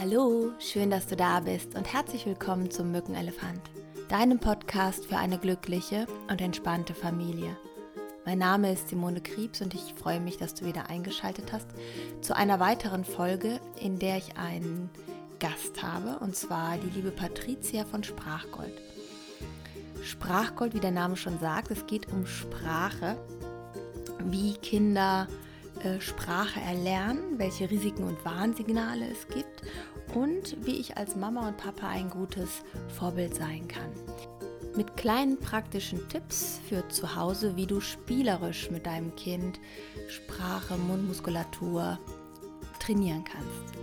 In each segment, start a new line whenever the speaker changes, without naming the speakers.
Hallo, schön, dass du da bist und herzlich willkommen zum Mückenelefant, deinem Podcast für eine glückliche und entspannte Familie. Mein Name ist Simone Kriebs und ich freue mich, dass du wieder eingeschaltet hast zu einer weiteren Folge, in der ich einen Gast habe, und zwar die liebe Patricia von Sprachgold. Sprachgold, wie der Name schon sagt, es geht um Sprache, wie Kinder äh, Sprache erlernen, welche Risiken und Warnsignale es gibt und wie ich als Mama und Papa ein gutes Vorbild sein kann. Mit kleinen praktischen Tipps für zu Hause, wie du spielerisch mit deinem Kind Sprache, Mundmuskulatur trainieren kannst.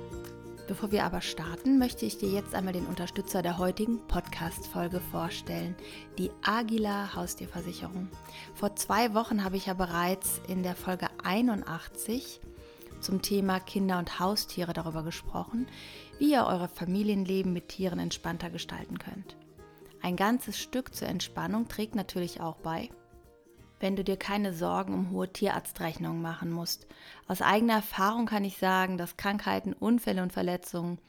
Bevor wir aber starten, möchte ich dir jetzt einmal den Unterstützer der heutigen Podcast-Folge vorstellen, die Agila Haustierversicherung. Vor zwei Wochen habe ich ja bereits in der Folge 81 zum Thema Kinder und Haustiere darüber gesprochen, wie ihr eure Familienleben mit Tieren entspannter gestalten könnt. Ein ganzes Stück zur Entspannung trägt natürlich auch bei, wenn du dir keine Sorgen um hohe Tierarztrechnungen machen musst. Aus eigener Erfahrung kann ich sagen, dass Krankheiten, Unfälle und Verletzungen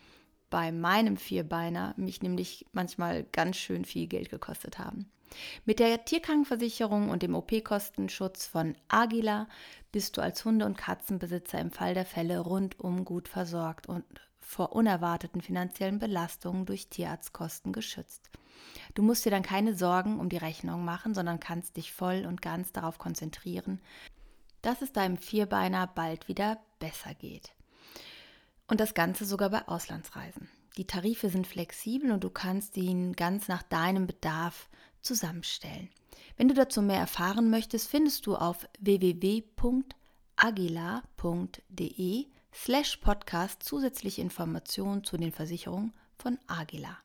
bei meinem Vierbeiner mich nämlich manchmal ganz schön viel Geld gekostet haben. Mit der Tierkrankenversicherung und dem OP-Kostenschutz von Agila bist du als Hunde- und Katzenbesitzer im Fall der Fälle rundum gut versorgt und vor unerwarteten finanziellen Belastungen durch Tierarztkosten geschützt. Du musst dir dann keine Sorgen um die Rechnung machen, sondern kannst dich voll und ganz darauf konzentrieren, dass es deinem Vierbeiner bald wieder besser geht. Und das Ganze sogar bei Auslandsreisen. Die Tarife sind flexibel und du kannst ihn ganz nach deinem Bedarf zusammenstellen. Wenn du dazu mehr erfahren möchtest, findest du auf www.agila.de slash podcast zusätzliche Informationen zu den Versicherungen von Agila.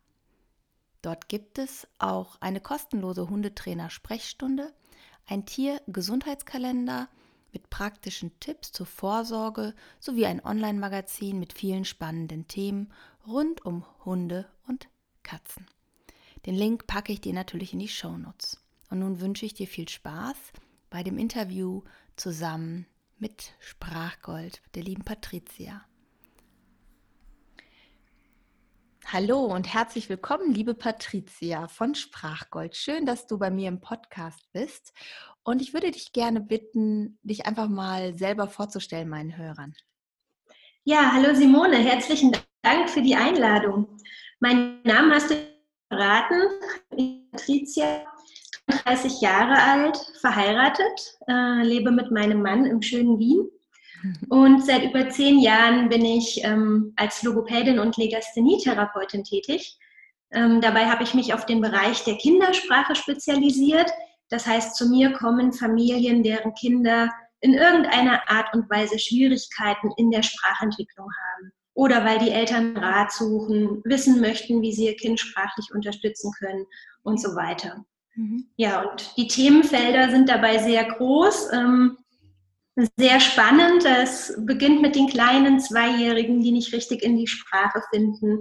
Dort gibt es auch eine kostenlose Hundetrainer-Sprechstunde, ein Tiergesundheitskalender mit praktischen Tipps zur Vorsorge sowie ein Online-Magazin mit vielen spannenden Themen rund um Hunde und Katzen. Den Link packe ich dir natürlich in die Shownotes. Und nun wünsche ich dir viel Spaß bei dem Interview zusammen mit Sprachgold, der lieben Patricia. Hallo und herzlich willkommen, liebe Patricia von Sprachgold. Schön, dass du bei mir im Podcast bist. Und ich würde dich gerne bitten, dich einfach mal selber vorzustellen, meinen Hörern.
Ja, hallo Simone, herzlichen Dank für die Einladung. Mein Name hast du verraten, Patricia, 30 Jahre alt, verheiratet, äh, lebe mit meinem Mann im schönen Wien und seit über zehn Jahren bin ich ähm, als Logopädin und Legasthenietherapeutin tätig. Ähm, dabei habe ich mich auf den Bereich der Kindersprache spezialisiert. Das heißt, zu mir kommen Familien, deren Kinder in irgendeiner Art und Weise Schwierigkeiten in der Sprachentwicklung haben. Oder weil die Eltern Rat suchen, wissen möchten, wie sie ihr Kind sprachlich unterstützen können und so weiter. Mhm. Ja, und die Themenfelder sind dabei sehr groß. Ähm, sehr spannend. Es beginnt mit den kleinen Zweijährigen, die nicht richtig in die Sprache finden,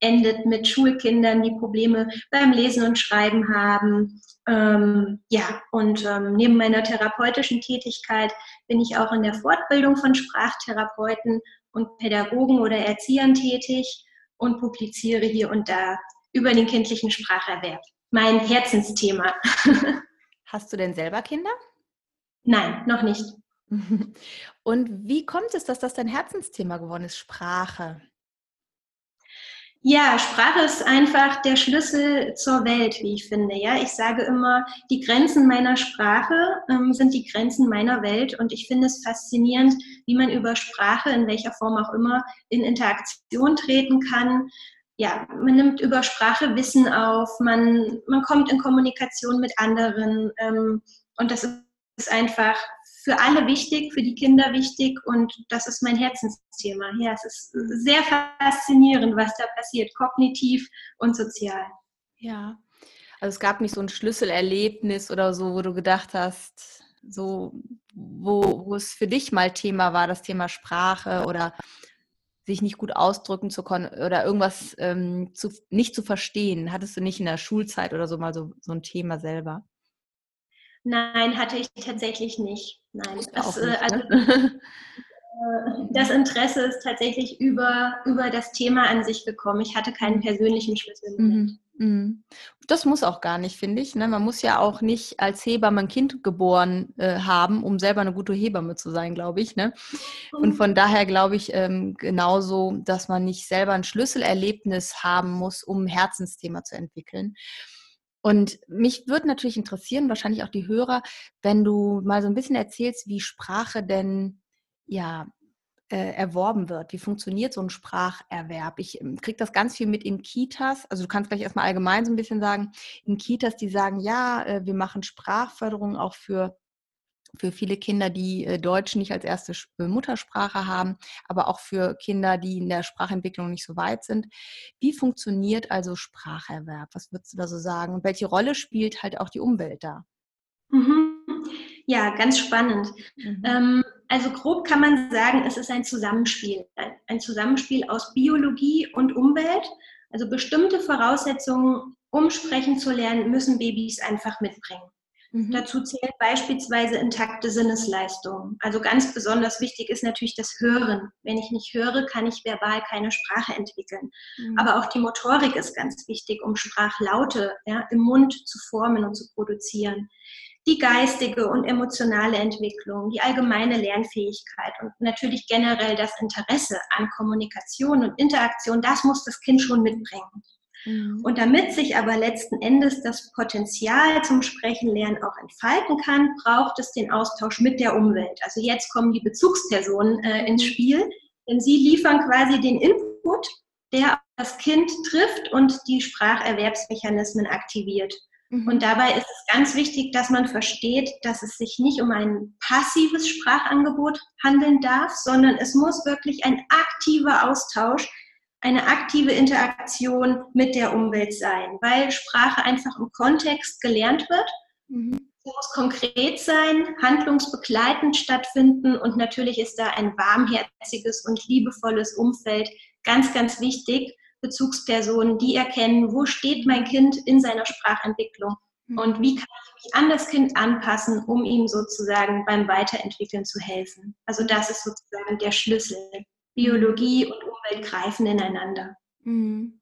endet mit Schulkindern, die Probleme beim Lesen und Schreiben haben. Ähm, ja, und ähm, neben meiner therapeutischen Tätigkeit bin ich auch in der Fortbildung von Sprachtherapeuten und Pädagogen oder Erziehern tätig und publiziere hier und da über den kindlichen Spracherwerb. Mein Herzensthema.
Hast du denn selber Kinder?
Nein, noch nicht.
Und wie kommt es, dass das dein Herzensthema geworden ist, Sprache?
Ja, Sprache ist einfach der Schlüssel zur Welt, wie ich finde. Ja, ich sage immer, die Grenzen meiner Sprache ähm, sind die Grenzen meiner Welt und ich finde es faszinierend, wie man über Sprache, in welcher Form auch immer, in Interaktion treten kann. Ja, man nimmt über Sprache Wissen auf, man, man kommt in Kommunikation mit anderen ähm, und das ist einfach für alle wichtig, für die Kinder wichtig und das ist mein Herzensthema. Ja, es ist sehr faszinierend, was da passiert, kognitiv und sozial.
Ja, also es gab nicht so ein Schlüsselerlebnis oder so, wo du gedacht hast, so, wo, wo es für dich mal Thema war, das Thema Sprache oder sich nicht gut ausdrücken zu können oder irgendwas ähm, zu, nicht zu verstehen. Hattest du nicht in der Schulzeit oder so mal so, so ein Thema selber?
Nein, hatte ich tatsächlich nicht. Nein. Das,
nicht, äh, also, ne?
das Interesse ist tatsächlich über, über das Thema an sich gekommen. Ich hatte keinen persönlichen Schlüssel. Mhm.
Mhm. Das muss auch gar nicht, finde ich. Ne? Man muss ja auch nicht als Hebamme ein Kind geboren äh, haben, um selber eine gute Hebamme zu sein, glaube ich. Ne? Und mhm. von daher glaube ich ähm, genauso, dass man nicht selber ein Schlüsselerlebnis haben muss, um ein Herzensthema zu entwickeln. Und mich würde natürlich interessieren, wahrscheinlich auch die Hörer, wenn du mal so ein bisschen erzählst, wie Sprache denn ja äh, erworben wird. Wie funktioniert so ein Spracherwerb? Ich ähm, kriege das ganz viel mit in Kitas. Also du kannst gleich erstmal allgemein so ein bisschen sagen, in Kitas, die sagen, ja, äh, wir machen Sprachförderung auch für für viele Kinder, die äh, Deutsch nicht als erste Muttersprache haben, aber auch für Kinder, die in der Sprachentwicklung nicht so weit sind. Wie funktioniert also Spracherwerb? Was würdest du da so sagen? Und welche Rolle spielt halt auch die Umwelt da?
Mhm. Ja, ganz spannend. Mhm. Ähm, also grob kann man sagen, es ist ein Zusammenspiel. Ein Zusammenspiel aus Biologie und Umwelt. Also bestimmte Voraussetzungen, um sprechen zu lernen, müssen Babys einfach mitbringen. Mhm. Dazu zählt beispielsweise intakte Sinnesleistung. Also ganz besonders wichtig ist natürlich das Hören. Wenn ich nicht höre, kann ich verbal keine Sprache entwickeln. Mhm. Aber auch die Motorik ist ganz wichtig, um Sprachlaute ja, im Mund zu formen und zu produzieren die geistige und emotionale Entwicklung, die allgemeine Lernfähigkeit und natürlich generell das Interesse an Kommunikation und Interaktion, das muss das Kind schon mitbringen. Mhm. Und damit sich aber letzten Endes das Potenzial zum Sprechenlernen auch entfalten kann, braucht es den Austausch mit der Umwelt. Also jetzt kommen die Bezugspersonen äh, ins mhm. Spiel, denn sie liefern quasi den Input, der das Kind trifft und die Spracherwerbsmechanismen aktiviert. Mhm. Und dabei ist es ganz wichtig, dass man versteht, dass es sich nicht um ein passives Sprachangebot handeln darf, sondern es muss wirklich ein aktiver Austausch, eine aktive Interaktion mit der Umwelt sein, weil Sprache einfach im Kontext gelernt wird. Mhm. Sie muss konkret sein, handlungsbegleitend stattfinden und natürlich ist da ein warmherziges und liebevolles Umfeld ganz, ganz wichtig, Bezugspersonen, die erkennen, wo steht mein Kind in seiner Sprachentwicklung mhm. und wie kann ich mich an das Kind anpassen, um ihm sozusagen beim Weiterentwickeln zu helfen. Also das ist sozusagen der Schlüssel. Biologie und Umwelt greifen ineinander.
Mhm.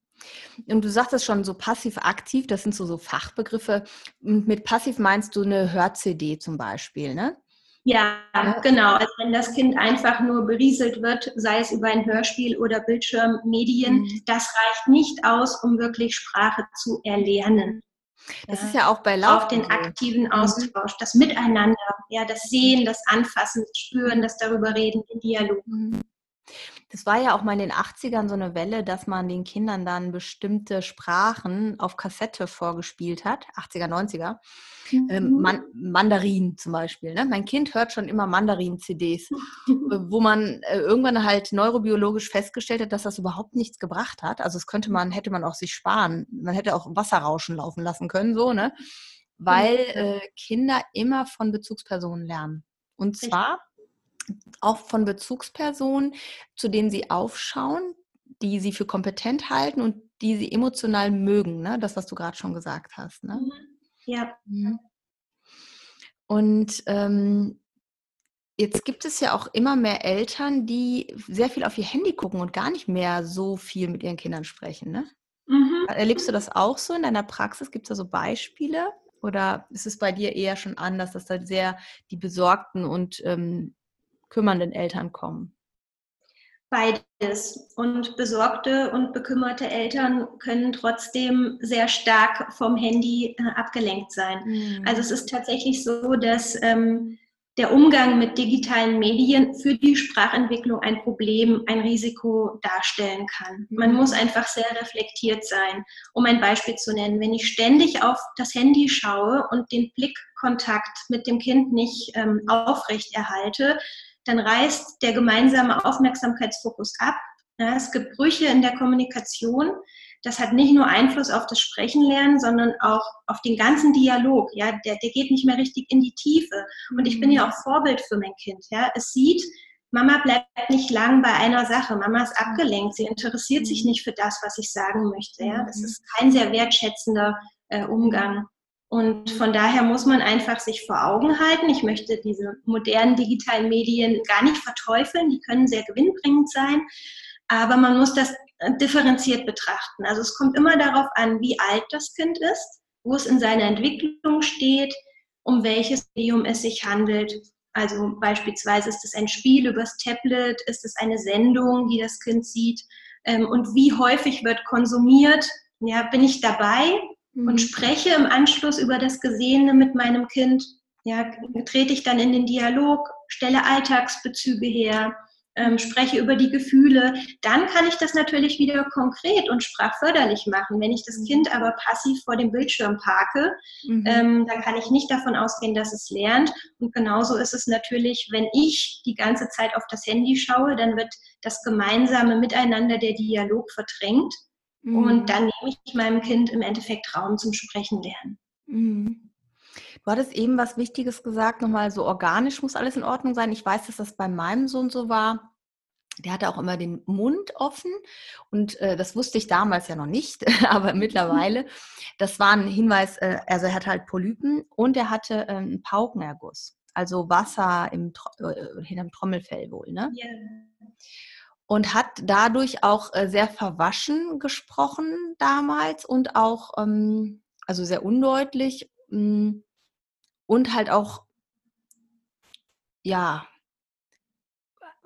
Und du sagtest schon so passiv-aktiv, das sind so, so Fachbegriffe. Und mit passiv meinst du eine Hör-CD zum Beispiel, ne?
Ja, genau. Also wenn das Kind einfach nur berieselt wird, sei es über ein Hörspiel oder Bildschirmmedien, mhm. das reicht nicht aus, um wirklich Sprache zu erlernen.
Das ja. ist ja auch bei Lauf.
Auf den aktiven mhm. Austausch, das Miteinander, ja, das Sehen, das Anfassen, das Spüren, das darüber reden, den Dialog. Mhm.
Das war ja auch mal in den 80ern so eine Welle, dass man den Kindern dann bestimmte Sprachen auf Kassette vorgespielt hat, 80er, 90er. Ähm, mhm. Ähm, Man Mandarin zum Beispiel. Ne? Mein Kind hört schon immer Mandarin-CDs, wo man äh, irgendwann halt neurobiologisch festgestellt hat, dass das überhaupt nichts gebracht hat. Also das könnte man, hätte man auch sich sparen. Man hätte auch Wasserrauschen laufen lassen können, so, ne? Weil äh, Kinder immer von Bezugspersonen lernen. Und zwar auch von Bezugspersonen, zu denen sie aufschauen, die sie für kompetent halten und die sie emotional mögen, ne? Das, was du gerade schon gesagt hast. Ne? Mhm.
Ja. Mhm.
Und ähm, jetzt gibt es ja auch immer mehr Eltern, die sehr viel auf ihr Handy gucken und gar nicht mehr so viel mit ihren Kindern sprechen. Ne? Mhm. Erlebst du das auch so in deiner Praxis? Gibt es da so Beispiele? Oder ist es bei dir eher schon anders, dass da sehr die besorgten und ähm, kümmernden Eltern kommen?
Beides. Und besorgte und bekümmerte Eltern können trotzdem sehr stark vom Handy äh, abgelenkt sein. Mhm. Also es ist tatsächlich so, dass ähm, der Umgang mit digitalen Medien für die Sprachentwicklung ein Problem, ein Risiko darstellen kann. Man muss einfach sehr reflektiert sein. Um ein Beispiel zu nennen, wenn ich ständig auf das Handy schaue und den Blickkontakt mit dem Kind nicht ähm, aufrecht erhalte, dann reißt der gemeinsame Aufmerksamkeitsfokus ab. Ja, es gibt Brüche in der Kommunikation. Das hat nicht nur Einfluss auf das Sprechenlernen, sondern auch auf den ganzen Dialog. Ja, der, der geht nicht mehr richtig in die Tiefe. Und ich bin ja auch Vorbild für mein Kind. Ja, es sieht, Mama bleibt nicht lang bei einer Sache. Mama ist abgelenkt. Sie interessiert sich nicht für das, was ich sagen möchte. Ja, das ist kein sehr wertschätzender äh, Umgang. Und von daher muss man einfach sich vor Augen halten. Ich möchte diese modernen digitalen Medien gar nicht verteufeln. Die können sehr gewinnbringend sein. Aber man muss das differenziert betrachten. Also es kommt immer darauf an, wie alt das Kind ist, wo es in seiner Entwicklung steht, um welches Medium es sich handelt. Also beispielsweise ist es ein Spiel übers Tablet, ist es eine Sendung, die das Kind sieht ähm, und wie häufig wird konsumiert. Ja, bin ich dabei mhm. und spreche im Anschluss über das Gesehene mit meinem Kind. Ja, trete ich dann in den Dialog, stelle Alltagsbezüge her, ähm, spreche über die Gefühle, dann kann ich das natürlich wieder konkret und sprachförderlich machen. Wenn ich das mhm. Kind aber passiv vor dem Bildschirm parke, mhm. ähm, dann kann ich nicht davon ausgehen, dass es lernt. Und genauso ist es natürlich, wenn ich die ganze Zeit auf das Handy schaue, dann wird das gemeinsame Miteinander, der Dialog verdrängt. Mhm. Und dann nehme ich meinem Kind im Endeffekt Raum zum Sprechen lernen.
Mhm. Du hattest eben was Wichtiges gesagt, nochmal so organisch muss alles in Ordnung sein. Ich weiß, dass das bei meinem Sohn so war. Der hatte auch immer den Mund offen und äh, das wusste ich damals ja noch nicht, aber mittlerweile. Das war ein Hinweis, äh, also er hatte halt Polypen und er hatte äh, einen Paukenerguss, also Wasser im, äh, hinterm Trommelfell wohl, ne? Yeah. Und hat dadurch auch äh, sehr verwaschen gesprochen damals und auch, ähm, also sehr undeutlich. Hm, und halt auch, ja,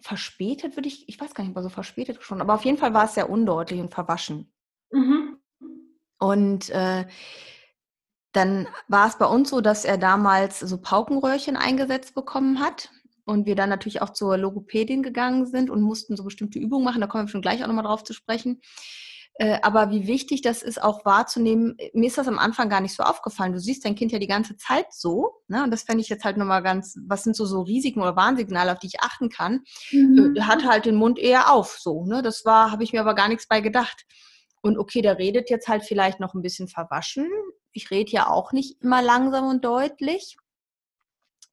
verspätet würde ich, ich weiß gar nicht, ob so verspätet schon, aber auf jeden Fall war es sehr undeutlich und verwaschen. Mhm. Und äh, dann war es bei uns so, dass er damals so Paukenröhrchen eingesetzt bekommen hat und wir dann natürlich auch zur Logopädin gegangen sind und mussten so bestimmte Übungen machen. Da kommen wir schon gleich auch nochmal drauf zu sprechen. Äh, aber wie wichtig das ist, auch wahrzunehmen, mir ist das am Anfang gar nicht so aufgefallen. Du siehst dein Kind ja die ganze Zeit so. Ne? Und das fände ich jetzt halt nochmal ganz, was sind so, so Risiken oder Warnsignale, auf die ich achten kann? Mhm. Äh, hat halt den Mund eher auf, so. Ne? Das war, habe ich mir aber gar nichts bei gedacht. Und okay, der redet jetzt halt vielleicht noch ein bisschen verwaschen. Ich rede ja auch nicht immer langsam und deutlich.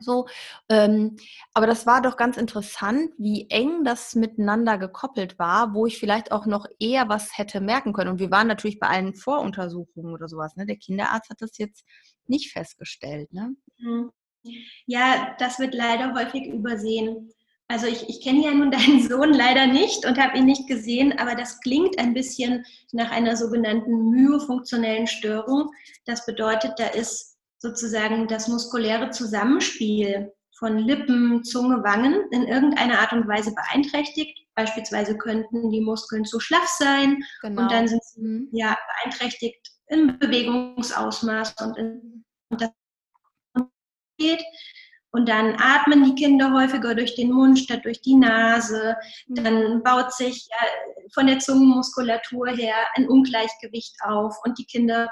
So, ähm, aber das war doch ganz interessant, wie eng das miteinander gekoppelt war, wo ich vielleicht auch noch eher was hätte merken können. Und wir waren natürlich bei allen Voruntersuchungen oder sowas. Ne? Der Kinderarzt hat das jetzt nicht festgestellt. Ne?
Mhm. Ja, das wird leider häufig übersehen. Also ich, ich kenne ja nun deinen Sohn leider nicht und habe ihn nicht gesehen, aber das klingt ein bisschen nach einer sogenannten myofunktionellen Störung. Das bedeutet, da ist sozusagen das muskuläre Zusammenspiel von Lippen, Zunge, Wangen in irgendeiner Art und Weise beeinträchtigt. Beispielsweise könnten die Muskeln zu schlaff sein genau. und dann sind sie mhm. ja beeinträchtigt im Bewegungsausmaß und, in, und das geht. Und dann atmen die Kinder häufiger durch den Mund statt durch die Nase. Mhm. Dann baut sich ja, von der Zungenmuskulatur her ein Ungleichgewicht auf und die Kinder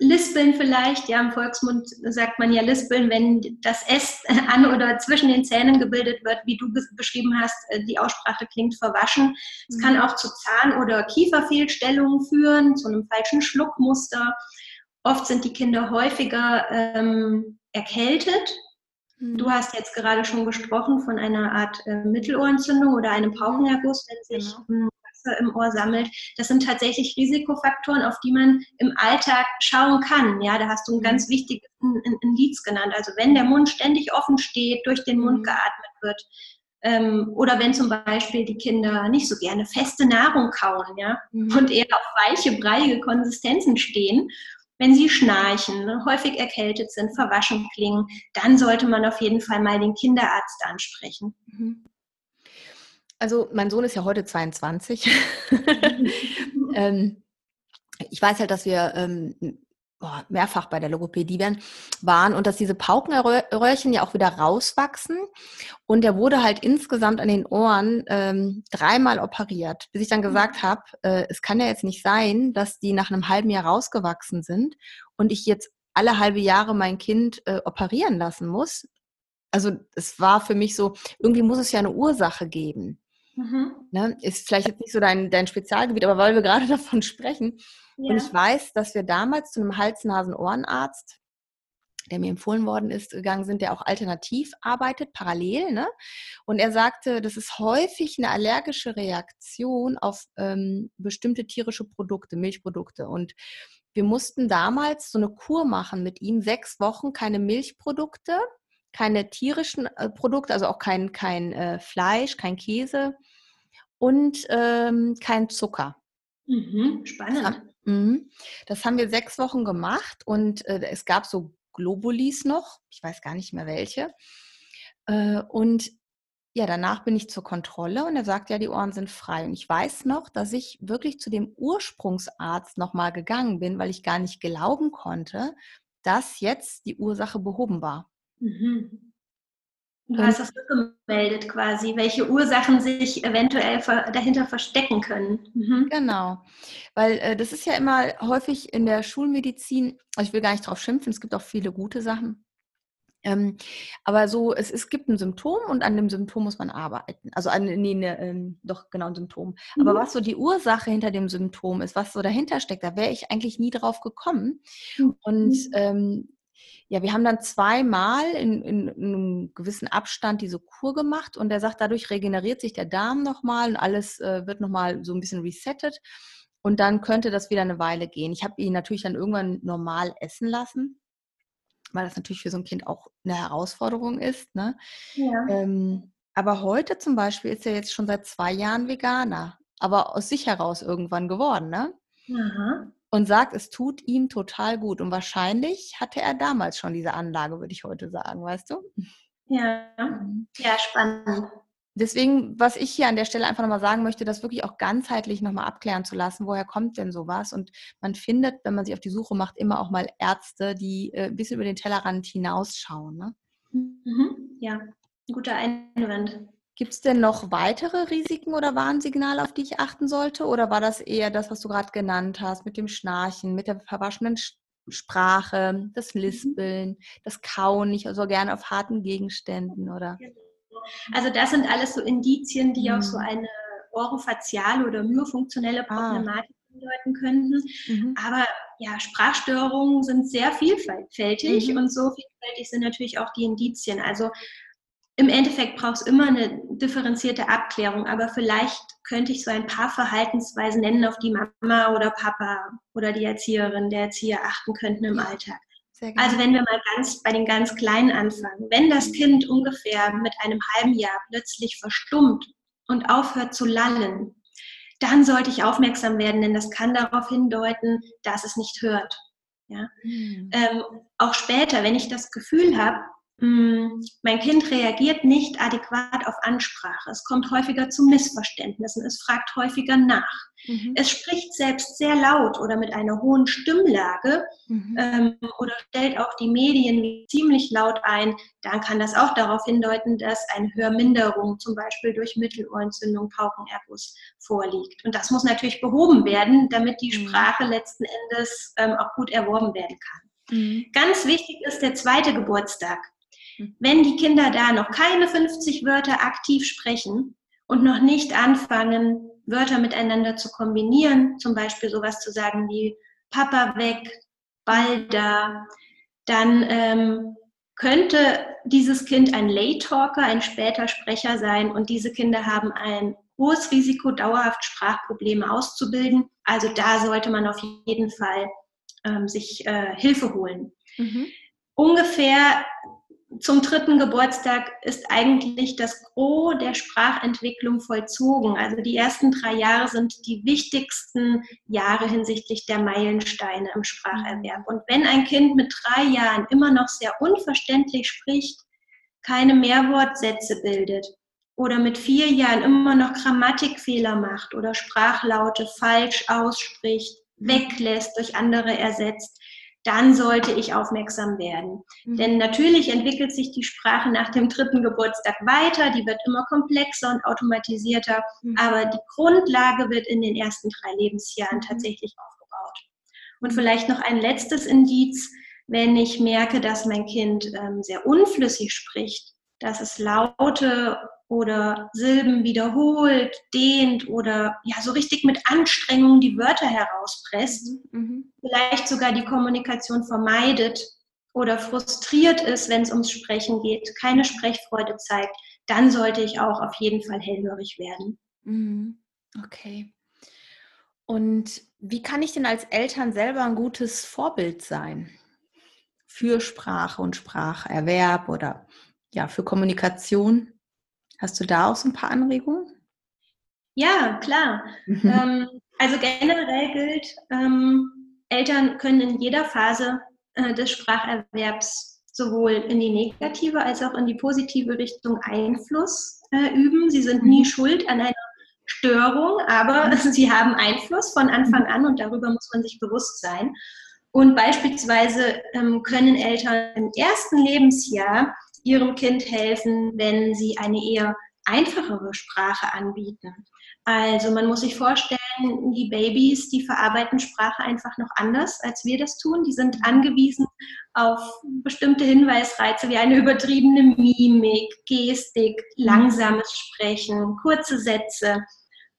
Lispeln vielleicht, ja, im Volksmund sagt man ja Lispeln, wenn das S an oder zwischen den Zähnen gebildet wird, wie du beschrieben hast, äh, die Aussprache klingt verwaschen. Es mhm. kann auch zu Zahn- oder Kieferfehlstellungen führen, zu einem falschen Schluckmuster. Oft sind die Kinder häufiger ähm, erkältet. Mhm. Du hast jetzt gerade schon gesprochen von einer Art äh, Mittelohrentzündung oder einem Paukenerguss, wenn sich genau. Wasser im Ohr sammelt. Das sind tatsächlich Risikofaktoren, auf die man im Alltag schauen kann. Ja, da hast du ein ganz mhm. wichtiges Indiz genannt. Also wenn der Mund ständig offen steht, durch den Mund mhm. geatmet wird, ähm, oder wenn zum Beispiel die Kinder nicht so gerne feste Nahrung kauen, ja, mhm. und eher auf weiche, breiige Konsistenzen stehen, wenn sie schnarchen, ne, häufig erkältet sind, verwaschen klingen, dann sollte man auf jeden Fall mal den Kinderarzt ansprechen. Mhm.
Also mein Sohn ist ja heute 22. ähm, ich weiß halt, dass wir ähm, mehrfach bei der Logopädie waren und dass diese Paukenröhrchen ja auch wieder rauswachsen. Und der wurde halt insgesamt an den Ohren ähm, dreimal operiert, bis ich dann gesagt mhm. habe, äh, es kann ja jetzt nicht sein, dass die nach einem halben Jahr rausgewachsen sind und ich jetzt alle halbe Jahre mein Kind äh, operieren lassen muss. Also es war für mich so, irgendwie muss es ja eine Ursache geben. Mhm. Ne? Ist vielleicht jetzt nicht so dein, dein Spezialgebiet, aber weil wir gerade davon sprechen. Ja. Und ich weiß, dass wir damals zu einem Hals-Nasen-Ohrenarzt, der mir empfohlen worden ist, gegangen sind, der auch alternativ arbeitet, parallel. Ne? Und er sagte, das ist häufig eine allergische Reaktion auf ähm, bestimmte tierische Produkte, Milchprodukte. Und wir mussten damals so eine Kur machen mit ihm, sechs Wochen, keine Milchprodukte, keine tierischen äh, Produkte, also auch kein, kein äh, Fleisch, kein Käse und ähm, kein Zucker.
Mhm, spannend.
Das, mhm. das haben wir sechs Wochen gemacht und äh, es gab so Globulis noch, ich weiß gar nicht mehr welche. Äh, und ja, danach bin ich zur Kontrolle und er sagt, ja, die Ohren sind frei. Und ich weiß noch, dass ich wirklich zu dem Ursprungsarzt nochmal gegangen bin, weil ich gar nicht glauben konnte, dass jetzt die Ursache behoben war. Mhm.
Du hast das gemeldet quasi, welche Ursachen sich eventuell dahinter verstecken können.
Mhm. Genau, weil äh, das ist ja immer häufig in der Schulmedizin, also ich will gar nicht drauf schimpfen, es gibt auch viele gute Sachen, ähm, aber so, es, es gibt ein Symptom und an dem Symptom muss man arbeiten. Also an, nee, ne, ähm, doch genau ein Symptom. Mhm. Aber was so die Ursache hinter dem Symptom ist, was so dahinter steckt, da wäre ich eigentlich nie drauf gekommen. Mhm. Und ähm, ja, wir haben dann zweimal in, in, in, einem gewissen Abstand diese Kur gemacht und er sagt, dadurch regeneriert sich der Darm nochmal und alles äh, wird nochmal so ein bisschen resettet. Und dann könnte das wieder eine Weile gehen. Ich habe ihn natürlich dann irgendwann normal essen lassen weil das natürlich für so ein Kind auch eine Herausforderung ist. Ne? Ja. Ähm, aber heute zum Beispiel ist er jetzt schon seit zwei Jahren Veganer, aber aus sich heraus irgendwann geworden, ne? Aha. Und sagt, es tut ihm total gut. Und wahrscheinlich hatte er damals schon diese Anlage, würde ich heute sagen, weißt du?
Ja, mhm. ja, spannend
deswegen, was ich hier an der Stelle einfach nochmal sagen möchte, das wirklich auch ganzheitlich nochmal abklären zu lassen, woher kommt denn sowas? Und man findet, wenn man sich auf die Suche macht, immer auch mal Ärzte, die äh, ein bisschen über den Tellerrand hinausschauen. Ne?
Mhm. Ja, ein guter Einwand.
Gibt es denn noch weitere Risiken oder Warnsignale, auf die ich achten sollte? Oder war das eher das, was du gerade genannt hast, mit dem Schnarchen, mit der verwaschenen Sprache, das mhm. Lispeln, das Kauen, nicht so also gerne auf harten Gegenständen, oder?
Also das sind alles so Indizien, die mhm. auf so eine orofaziale oder myofunktionelle ah. Problematik ah. hindeuten könnten. Mhm. Aber ja, Sprachstörungen sind sehr vielfältig mhm. und so vielfältig sind natürlich auch die Indizien. Also im Endeffekt braucht es immer eine differenzierte Abklärung, aber vielleicht könnte ich so ein paar Verhaltensweisen nennen, auf die Mama oder Papa oder die Erzieherin, der Erzieher achten könnten im Alltag. Also wenn wir mal ganz bei den ganz Kleinen anfangen. Wenn das Kind ungefähr mit einem halben Jahr plötzlich verstummt und aufhört zu lallen, dann sollte ich aufmerksam werden, denn das kann darauf hindeuten, dass es nicht hört. Ja? Mhm. Ähm, auch später, wenn ich das Gefühl habe, mein Kind reagiert nicht adäquat auf Ansprache. Es kommt häufiger zu Missverständnissen. Es fragt häufiger nach. Mhm. Es spricht selbst sehr laut oder mit einer hohen Stimmlage mhm. ähm, oder stellt auch die Medien ziemlich laut ein. Dann kann das auch darauf hindeuten, dass eine Hörminderung zum Beispiel durch Mittelohrentzündung, Paukenerguss vorliegt. Und das muss natürlich behoben werden, damit die mhm. Sprache letzten Endes ähm, auch gut erworben werden kann. Mhm. Ganz wichtig ist der zweite Geburtstag. Wenn die Kinder da noch keine 50 Wörter aktiv sprechen und noch nicht anfangen, Wörter miteinander zu kombinieren, zum Beispiel sowas zu sagen wie Papa weg, Ball da, dann ähm, könnte dieses Kind ein Late Talker, ein später Sprecher sein und diese Kinder haben ein hohes Risiko, dauerhaft Sprachprobleme auszubilden. Also da sollte man auf jeden Fall ähm, sich äh, Hilfe holen. Mhm. Ungefähr zum dritten Geburtstag ist eigentlich das Gros der Sprachentwicklung vollzogen. Also die ersten drei Jahre sind die wichtigsten Jahre hinsichtlich der Meilensteine im Spracherwerb. Und wenn ein Kind mit drei Jahren immer noch sehr unverständlich spricht, keine Mehrwortsätze bildet oder mit vier Jahren immer noch Grammatikfehler macht oder Sprachlaute falsch ausspricht, weglässt, durch andere ersetzt, dann sollte ich aufmerksam werden. Mhm. Denn natürlich entwickelt sich die Sprache nach dem dritten Geburtstag weiter, die wird immer komplexer und automatisierter, mhm. aber die Grundlage wird in den ersten drei Lebensjahren mhm. tatsächlich aufgebaut. Und vielleicht noch ein letztes Indiz, wenn ich merke, dass mein Kind ähm, sehr unflüssig spricht, dass es Laute oder Silben wiederholt, dehnt oder ja so richtig mit Anstrengung die Wörter herauspresst, mhm. mhm. vielleicht sogar die Kommunikation vermeidet oder frustriert ist, wenn es ums Sprechen geht, keine Sprechfreude zeigt, dann sollte ich auch auf jeden Fall hellhörig werden.
Mhm. Okay. Und wie kann ich denn als Eltern selber ein gutes Vorbild sein für Sprache und Spracherwerb oder ja, für Kommunikation? Hast du da auch so ein paar Anregungen?
Ja, klar. Mhm. Ähm, also generell gilt, ähm, Eltern können in jeder Phase äh, des Spracherwerbs sowohl in die negative als auch in die positive Richtung Einfluss äh, üben. Sie sind nie mhm. schuld an einer Störung, aber mhm. sie haben Einfluss von Anfang an und darüber muss man sich bewusst sein. Und beispielsweise ähm, können Eltern im ersten Lebensjahr ihrem Kind helfen, wenn sie eine eher einfachere Sprache anbieten. Also man muss sich vorstellen, die Babys, die verarbeiten Sprache einfach noch anders, als wir das tun. Die sind angewiesen auf bestimmte Hinweisreize wie eine übertriebene Mimik, Gestik, langsames Sprechen, kurze Sätze.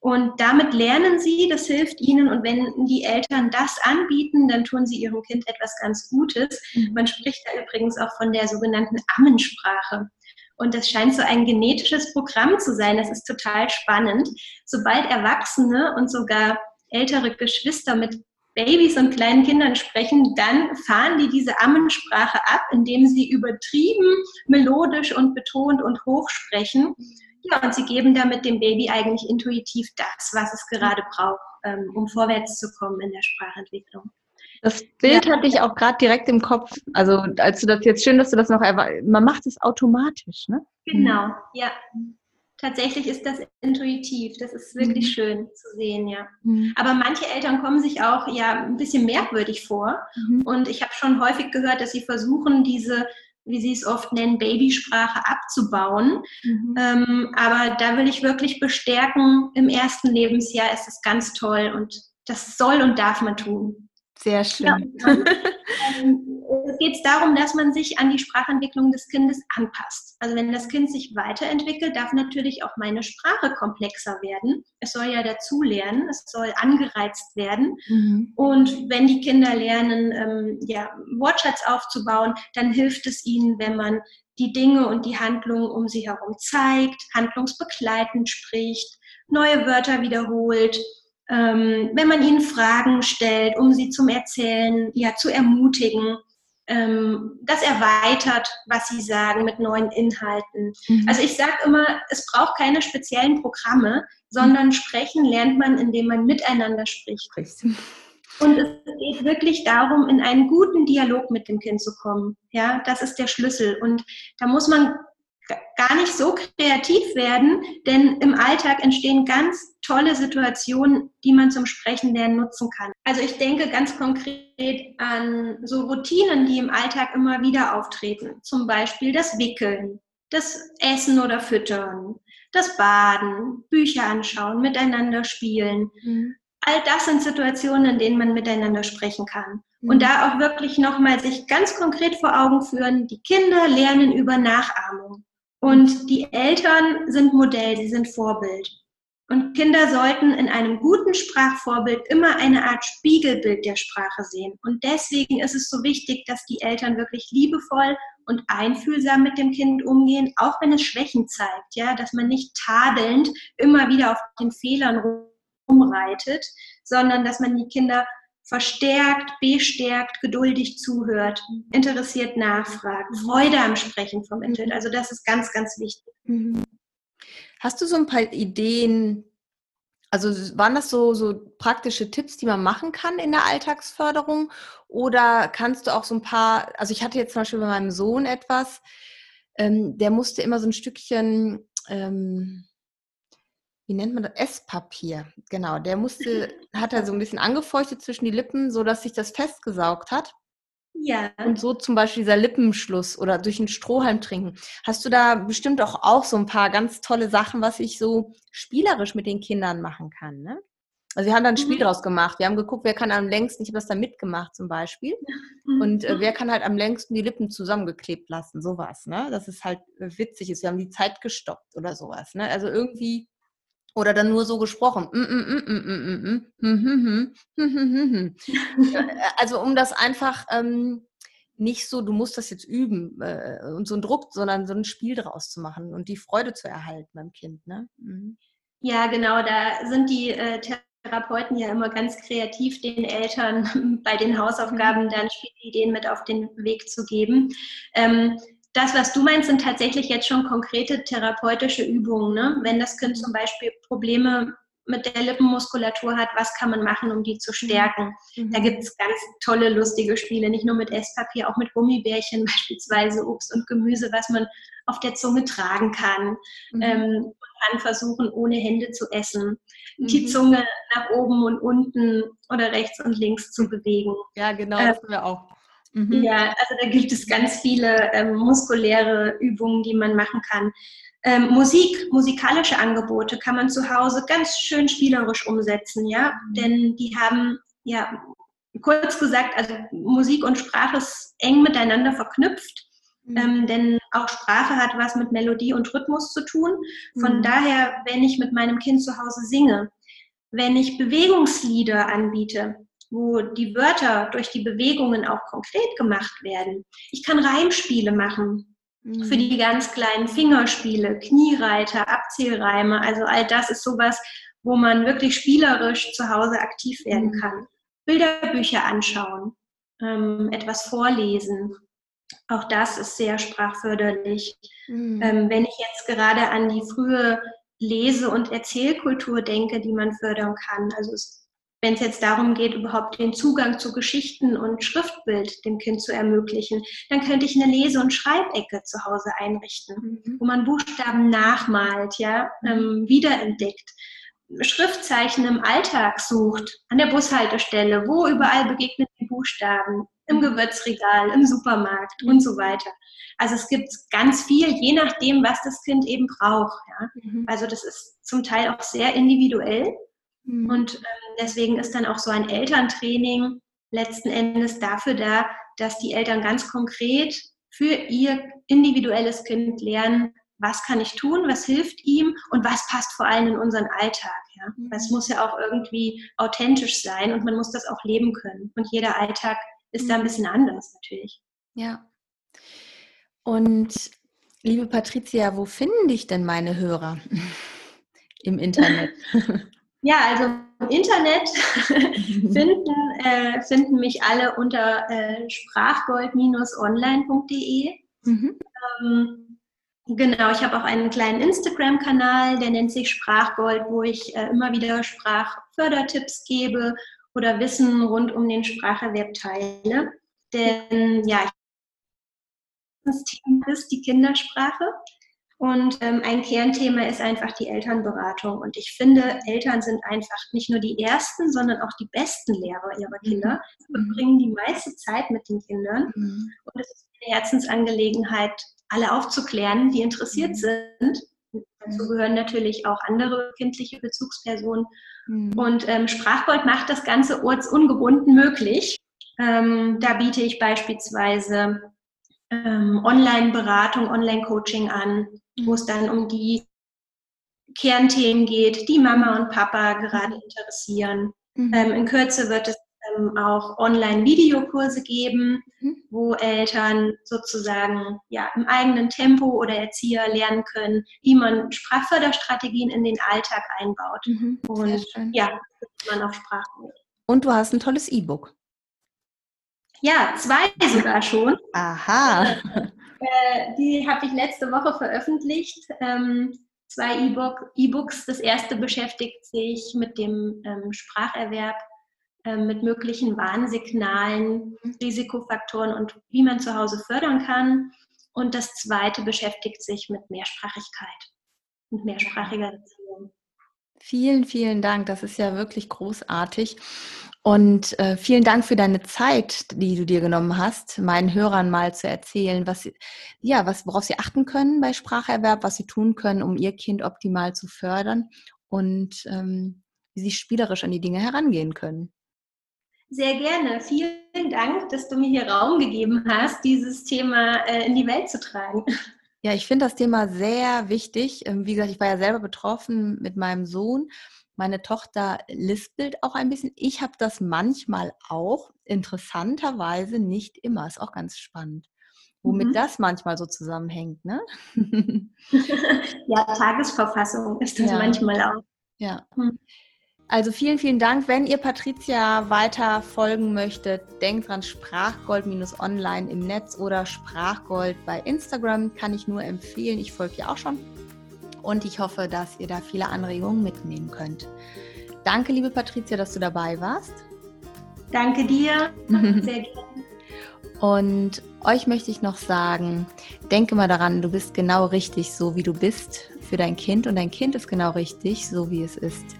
Und damit lernen sie, das hilft ihnen. Und wenn die Eltern das anbieten, dann tun sie ihrem Kind etwas ganz Gutes. Mhm. Man spricht da übrigens auch von der sogenannten Ammensprache. Und das scheint so ein genetisches Programm zu sein. Das ist total spannend. Sobald Erwachsene und sogar ältere Geschwister mit Babys und kleinen Kindern sprechen, dann fahren die diese Ammensprache ab, indem sie übertrieben melodisch und betont und hoch sprechen. Ja, und sie geben damit dem Baby eigentlich intuitiv das, was es gerade braucht, ähm, um vorwärts zu kommen in der Sprachentwicklung.
Das Bild ja. hatte ich auch gerade direkt im Kopf. Also, als du das jetzt schön, dass du das noch man macht es automatisch, ne?
Genau, ja. Tatsächlich ist das intuitiv. Das ist wirklich mhm. schön zu sehen, ja. Mhm. Aber manche Eltern kommen sich auch ja ein bisschen merkwürdig vor. Mhm. Und ich habe schon häufig gehört, dass sie versuchen, diese wie sie es oft nennen, Babysprache abzubauen. Mhm. Ähm, aber da will ich wirklich bestärken, im ersten Lebensjahr ist es ganz toll und das soll und darf man tun.
Sehr schön. Ja,
ähm, es geht darum, dass man sich an die Sprachentwicklung des Kindes anpasst. Also wenn das Kind sich weiterentwickelt, darf natürlich auch meine Sprache komplexer werden. Es soll ja dazulernen, es soll angereizt werden. Mhm. Und wenn die Kinder lernen, ähm, ja, Wortschatz aufzubauen, dann hilft es ihnen, wenn man die Dinge und die Handlungen um sie herum zeigt, handlungsbegleitend spricht, neue Wörter wiederholt ähm, wenn man ihnen Fragen stellt, um sie zum Erzählen ja, zu ermutigen. Ähm, das erweitert, was sie sagen mit neuen Inhalten. Mhm. Also ich sage immer, es braucht keine speziellen Programme, sondern mhm. sprechen lernt man, indem man miteinander spricht. Und es geht wirklich darum, in einen guten Dialog mit dem Kind zu kommen. Ja, das ist der Schlüssel. Und da muss man gar nicht so kreativ werden, denn im Alltag entstehen ganz tolle Situationen, die man zum Sprechen lernen nutzen kann. Also ich denke ganz konkret an so Routinen, die im Alltag immer wieder auftreten. Zum Beispiel das Wickeln, das Essen oder Füttern, das Baden, Bücher anschauen, miteinander spielen. Mhm. All das sind Situationen, in denen man miteinander sprechen kann. Mhm. Und da auch wirklich nochmal sich ganz konkret vor Augen führen, die Kinder lernen über Nachahmung. Und die Eltern sind Modell, sie sind Vorbild. Und Kinder sollten in einem guten Sprachvorbild immer eine Art Spiegelbild der Sprache sehen. Und deswegen ist es so wichtig, dass die Eltern wirklich liebevoll und einfühlsam mit dem Kind umgehen, auch wenn es Schwächen zeigt, ja, dass man nicht tadelnd immer wieder auf den Fehlern rumreitet, sondern dass man die Kinder verstärkt, bestärkt, geduldig zuhört, interessiert nachfragt, Freude am Sprechen vermittelt. Also das ist ganz, ganz wichtig. Mhm.
Hast du so ein paar Ideen? Also waren das so, so praktische Tipps, die man machen kann in der Alltagsförderung? Oder kannst du auch so ein paar, also ich hatte jetzt zum Beispiel bei meinem Sohn etwas, ähm, der musste immer so ein Stückchen, ähm, wie nennt man das? Esspapier. Genau, der musste, hat er so ein bisschen angefeuchtet zwischen die Lippen, sodass sich das festgesaugt hat. Ja. Und so zum Beispiel dieser Lippenschluss oder durch einen Strohhalm trinken. Hast du da bestimmt auch, auch so ein paar ganz tolle Sachen, was ich so spielerisch mit den Kindern machen kann, ne? Also wir haben da ein Spiel mhm. draus gemacht. Wir haben geguckt, wer kann am längsten, ich habe das da mitgemacht zum Beispiel. Mhm. Und äh, wer kann halt am längsten die Lippen zusammengeklebt lassen, sowas, ne? Dass es halt äh, witzig ist. Wir haben die Zeit gestoppt oder sowas, ne? Also irgendwie oder dann nur so gesprochen. Also um das einfach ähm, nicht so, du musst das jetzt üben äh, und so ein Druck, sondern so ein Spiel draus zu machen und die Freude zu erhalten beim Kind. Ne?
Mhm. Ja, genau, da sind die äh, Therapeuten ja immer ganz kreativ, den Eltern bei den Hausaufgaben mhm. dann Spielideen mit auf den Weg zu geben. Ähm, das, was du meinst, sind tatsächlich jetzt schon konkrete therapeutische Übungen. Ne? Wenn das Kind zum Beispiel Probleme mit der Lippenmuskulatur hat, was kann man machen, um die zu stärken. Mhm. Da gibt es ganz tolle, lustige Spiele, nicht nur mit Esspapier, auch mit Gummibärchen, beispielsweise Obst und Gemüse, was man auf der Zunge tragen kann. Mhm. Ähm, man kann versuchen, ohne Hände zu essen, mhm. die Zunge nach oben und unten oder rechts und links zu bewegen.
Ja, genau, das ähm, wir auch.
Mhm. Ja, also da gibt es ganz viele ähm, muskuläre Übungen, die man machen kann. Ähm, Musik, musikalische Angebote kann man zu Hause ganz schön spielerisch umsetzen, ja, mhm. denn die haben, ja, kurz gesagt, also Musik und Sprache ist eng miteinander verknüpft, mhm. ähm, denn auch Sprache hat was mit Melodie und Rhythmus zu tun. Von mhm. daher, wenn ich mit meinem Kind zu Hause singe, wenn ich Bewegungslieder anbiete, wo die Wörter durch die Bewegungen auch konkret gemacht werden. Ich kann Reimspiele machen, Mhm. Für die ganz kleinen Fingerspiele, Kniereiter, Abzählreime, also all das ist sowas, wo man wirklich spielerisch zu Hause aktiv werden mhm. kann. Bilderbücher anschauen, ähm, etwas vorlesen. Auch das ist sehr sprachförderlich. Mhm. Ähm, wenn ich jetzt gerade an die frühe Lese- und Erzählkultur denke, die man fördern kann. Also es wenn es jetzt darum geht, überhaupt den Zugang zu Geschichten und Schriftbild dem Kind zu ermöglichen, dann könnte ich eine Lese- und Schreibecke zu Hause einrichten, mhm. wo man Buchstaben nachmalt, ja, mhm. ähm, wiederentdeckt. Schriftzeichen im Alltag sucht, an der Bushaltestelle, wo überall begegnen die Buchstaben, im mhm. Gewürzregal, im Supermarkt und so weiter. Also es gibt ganz viel, je nachdem, was das Kind eben braucht. Ja? Mhm. Also das ist zum Teil auch sehr individuell. Mhm. Und ähm, deswegen ist dann auch so ein Elterntraining letzten Endes dafür da, dass die Eltern ganz konkret für ihr individuelles Kind lernen, was kann ich tun, was hilft ihm und was passt vor allem in unseren Alltag. Ja? Mhm. Es muss ja auch irgendwie authentisch sein und man muss das auch leben können. Und jeder Alltag ist mhm. da ein mhm. bisschen anders natürlich.
Ja. Und liebe Patricia, wo finden dich denn meine Hörer im Internet?
Ja, also im Internet finden, äh, finden mich alle unter äh, sprachgold-online.de. Mhm. Ähm, genau, ich habe auch einen kleinen Instagram-Kanal, der nennt sich Sprachgold, wo ich äh, immer wieder Sprachfördertipps gebe oder Wissen rund um den Spracherwerb teile. Denn ja, das Thema ist die Kindersprache. Und ähm, ein Kernthema ist einfach die Elternberatung. Und ich finde, Eltern sind einfach nicht nur die ersten, sondern auch die besten Lehrer ihrer Kinder. Sie mhm. verbringen die meiste Zeit mit den Kindern. Mhm. Und es ist eine Herzensangelegenheit, alle aufzuklären, die interessiert mhm. sind. Dazu gehören natürlich auch andere kindliche Bezugspersonen. Mhm. Und ähm, Sprachgold macht das Ganze ortsungebunden möglich. Ähm, da biete ich beispielsweise ähm, Online-Beratung, Online-Coaching an, wo es dann um die Kernthemen geht, die Mama und Papa gerade interessieren. Mhm. Ähm, in Kürze wird es ähm, auch Online-Videokurse geben, mhm. wo Eltern sozusagen ja, im eigenen Tempo oder Erzieher lernen können, wie man Sprachförderstrategien in den Alltag einbaut. Mhm. Und ja, man auf Sprache.
Und du hast ein tolles E-Book.
Ja, zwei sogar schon.
Aha.
Äh, die habe ich letzte Woche veröffentlicht. Ähm, zwei E-Books. Das erste beschäftigt sich mit dem ähm, Spracherwerb, ähm, mit möglichen Warnsignalen, Risikofaktoren und wie man zu Hause fördern kann. Und das zweite beschäftigt sich mit Mehrsprachigkeit und mehrsprachiger Erziehung.
Vielen, vielen Dank. Das ist ja wirklich großartig. Und äh, vielen Dank für deine Zeit, die du dir genommen hast, meinen Hörern mal zu erzählen, was sie, ja, was, worauf sie achten können bei Spracherwerb, was sie tun können, um ihr Kind optimal zu fördern und ähm, wie sie spielerisch an die Dinge herangehen können.
Sehr gerne. Vielen Dank, dass du mir hier Raum gegeben hast, dieses Thema äh, in die Welt zu tragen.
Ja, ich finde das Thema sehr wichtig. Ähm, wie gesagt, ich war ja selber betroffen mit meinem Sohn meine Tochter lispelt auch ein bisschen. Ich habe das manchmal auch, interessanterweise nicht immer. Ist auch ganz spannend. Womit mhm. das manchmal so zusammenhängt, ne?
ja, Tagesverfassung ist das ja. manchmal auch.
Ja. Hm. Also vielen, vielen Dank. Wenn ihr Patricia weiter folgen möchtet, denkt dran, Sprachgold-online im Netz oder Sprachgold bei Instagram kann ich nur empfehlen. Ich folge ihr auch schon. Und ich hoffe, dass ihr da viele Anregungen mitnehmen könnt. Danke, liebe Patricia, dass du dabei warst.
Danke dir. Sehr
gerne. Und euch möchte ich noch sagen, denke mal daran, du bist genau richtig, so wie du bist für dein Kind und dein Kind ist genau richtig, so wie es ist.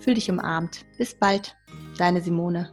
Fühl dich umarmt. Bis bald, deine Simone.